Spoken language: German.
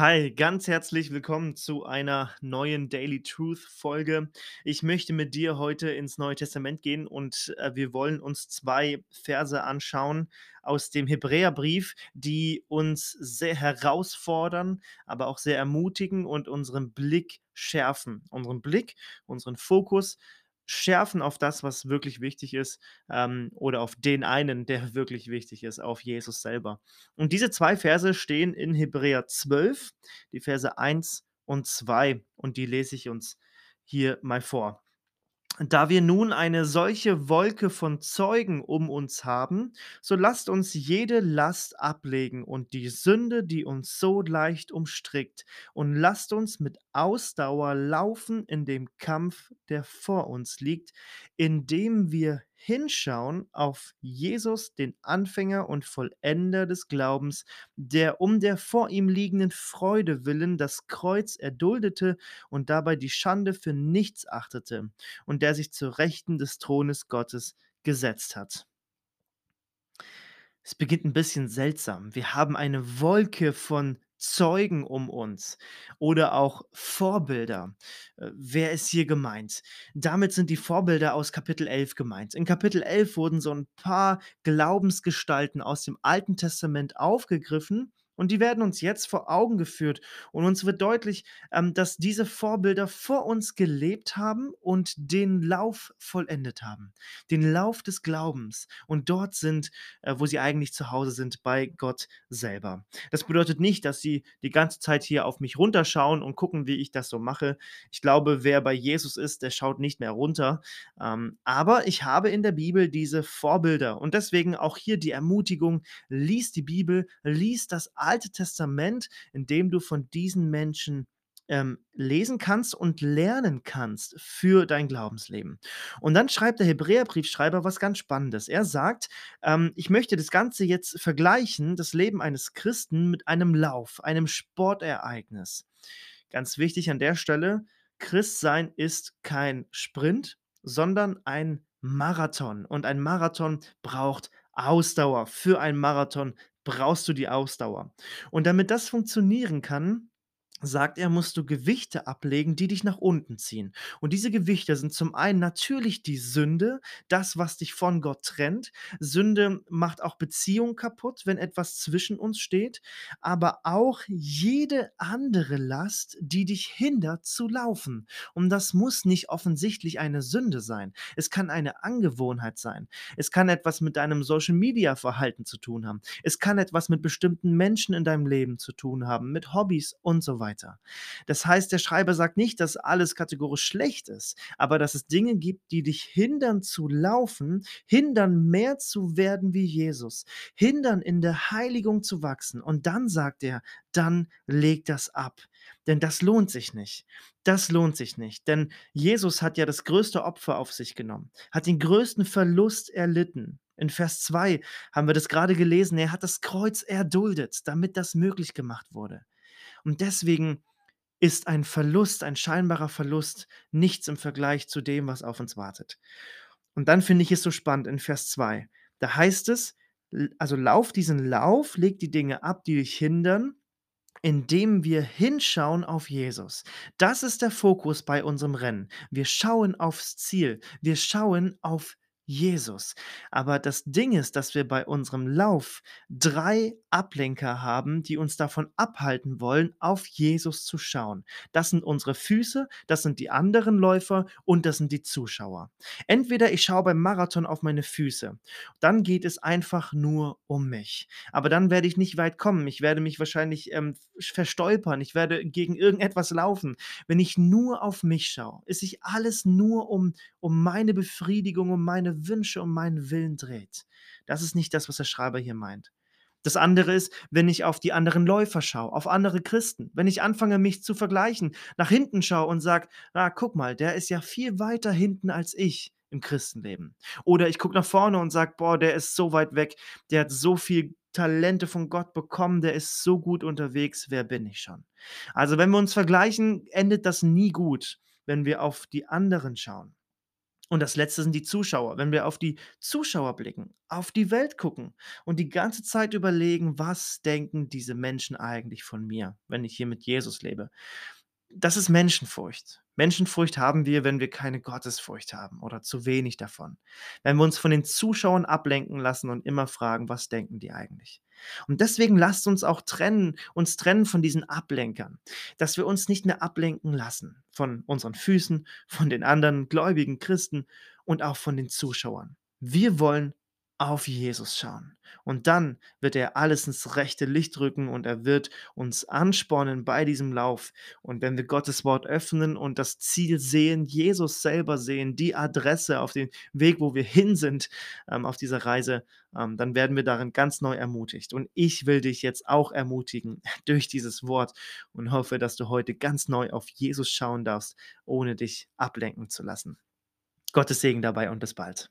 Hi, ganz herzlich willkommen zu einer neuen Daily Truth Folge. Ich möchte mit dir heute ins Neue Testament gehen und äh, wir wollen uns zwei Verse anschauen aus dem Hebräerbrief, die uns sehr herausfordern, aber auch sehr ermutigen und unseren Blick schärfen. Unseren Blick, unseren Fokus schärfen auf das, was wirklich wichtig ist, ähm, oder auf den einen, der wirklich wichtig ist, auf Jesus selber. Und diese zwei Verse stehen in Hebräer 12, die Verse 1 und 2, und die lese ich uns hier mal vor. Da wir nun eine solche Wolke von Zeugen um uns haben, so lasst uns jede Last ablegen und die Sünde, die uns so leicht umstrickt, und lasst uns mit Ausdauer laufen in dem Kampf, der vor uns liegt, indem wir hinschauen auf Jesus, den Anfänger und Vollender des Glaubens, der um der vor ihm liegenden Freude willen das Kreuz erduldete und dabei die Schande für nichts achtete und der sich zur Rechten des Thrones Gottes gesetzt hat. Es beginnt ein bisschen seltsam. Wir haben eine Wolke von Zeugen um uns oder auch Vorbilder. Äh, wer ist hier gemeint? Damit sind die Vorbilder aus Kapitel 11 gemeint. In Kapitel 11 wurden so ein paar Glaubensgestalten aus dem Alten Testament aufgegriffen und die werden uns jetzt vor Augen geführt. Und uns wird deutlich, ähm, dass diese Vorbilder vor uns gelebt haben und den Lauf vollendet haben. Den Lauf des Glaubens. Und dort sind, äh, wo sie eigentlich zu Hause sind, bei Gott selber. Das bedeutet nicht, dass sie die ganze Zeit hier auf mich runterschauen und gucken, wie ich das so mache. Ich glaube, wer bei Jesus ist, der schaut nicht mehr runter. Ähm, aber ich habe in der Bibel diese Vorbilder. Und deswegen auch hier die Ermutigung, lies die Bibel, lies das Alte Testament, in dem du von diesen Menschen ähm, lesen kannst und lernen kannst für dein Glaubensleben. Und dann schreibt der Hebräerbriefschreiber was ganz Spannendes. Er sagt, ähm, ich möchte das Ganze jetzt vergleichen, das Leben eines Christen mit einem Lauf, einem Sportereignis. Ganz wichtig an der Stelle, Christsein ist kein Sprint, sondern ein Marathon. Und ein Marathon braucht Ausdauer. Für einen Marathon brauchst du die Ausdauer. Und damit das funktionieren kann, sagt er, musst du Gewichte ablegen, die dich nach unten ziehen. Und diese Gewichte sind zum einen natürlich die Sünde, das, was dich von Gott trennt. Sünde macht auch Beziehung kaputt, wenn etwas zwischen uns steht, aber auch jede andere Last, die dich hindert zu laufen. Und das muss nicht offensichtlich eine Sünde sein. Es kann eine Angewohnheit sein. Es kann etwas mit deinem Social-Media-Verhalten zu tun haben. Es kann etwas mit bestimmten Menschen in deinem Leben zu tun haben, mit Hobbys und so weiter weiter. Das heißt, der Schreiber sagt nicht, dass alles kategorisch schlecht ist, aber dass es Dinge gibt, die dich hindern zu laufen, hindern mehr zu werden wie Jesus, hindern in der Heiligung zu wachsen. Und dann sagt er, dann leg das ab. Denn das lohnt sich nicht. Das lohnt sich nicht. Denn Jesus hat ja das größte Opfer auf sich genommen, hat den größten Verlust erlitten. In Vers 2 haben wir das gerade gelesen. Er hat das Kreuz erduldet, damit das möglich gemacht wurde. Und deswegen ist ein Verlust, ein scheinbarer Verlust, nichts im Vergleich zu dem, was auf uns wartet. Und dann finde ich es so spannend in Vers 2. Da heißt es, also lauf diesen Lauf, leg die Dinge ab, die dich hindern, indem wir hinschauen auf Jesus. Das ist der Fokus bei unserem Rennen. Wir schauen aufs Ziel. Wir schauen auf Jesus. Aber das Ding ist, dass wir bei unserem Lauf drei Ablenker haben, die uns davon abhalten wollen, auf Jesus zu schauen. Das sind unsere Füße, das sind die anderen Läufer und das sind die Zuschauer. Entweder ich schaue beim Marathon auf meine Füße, dann geht es einfach nur um mich. Aber dann werde ich nicht weit kommen. Ich werde mich wahrscheinlich ähm, verstolpern. Ich werde gegen irgendetwas laufen. Wenn ich nur auf mich schaue, ist sich alles nur um, um meine Befriedigung, um Wünsche um meinen Willen dreht. Das ist nicht das, was der Schreiber hier meint. Das andere ist, wenn ich auf die anderen Läufer schaue, auf andere Christen, wenn ich anfange, mich zu vergleichen, nach hinten schaue und sage, na, guck mal, der ist ja viel weiter hinten als ich im Christenleben. Oder ich gucke nach vorne und sage, boah, der ist so weit weg, der hat so viel Talente von Gott bekommen, der ist so gut unterwegs, wer bin ich schon? Also wenn wir uns vergleichen, endet das nie gut, wenn wir auf die anderen schauen. Und das Letzte sind die Zuschauer. Wenn wir auf die Zuschauer blicken, auf die Welt gucken und die ganze Zeit überlegen: „Was denken diese Menschen eigentlich von mir, wenn ich hier mit Jesus lebe?“ Das ist Menschenfurcht. Menschenfurcht haben wir, wenn wir keine Gottesfurcht haben oder zu wenig davon. Wenn wir uns von den Zuschauern ablenken lassen und immer fragen: „Was denken die eigentlich?“ Und deswegen lasst uns auch trennen uns trennen von diesen Ablenkern, dass wir uns nicht mehr ablenken lassen von unseren Füßen, von den anderen gläubigen Christen und auch von den Zuschauern. Wir wollen auf Jesus schauen und dann wird er alles ins rechte Licht rücken und er wird uns anspornen bei diesem Lauf. Und wenn wir Gottes Wort öffnen und das Ziel sehen, Jesus selber sehen, die Adresse auf den Weg, wo wir hin sind, ähm, auf dieser Reise, ähm, dann werden wir darin ganz neu ermutigt. Und ich will dich jetzt auch ermutigen durch dieses Wort und hoffe, dass du heute ganz neu auf Jesus schauen darfst, ohne dich ablenken zu lassen. Gottes Segen dabei und bis bald.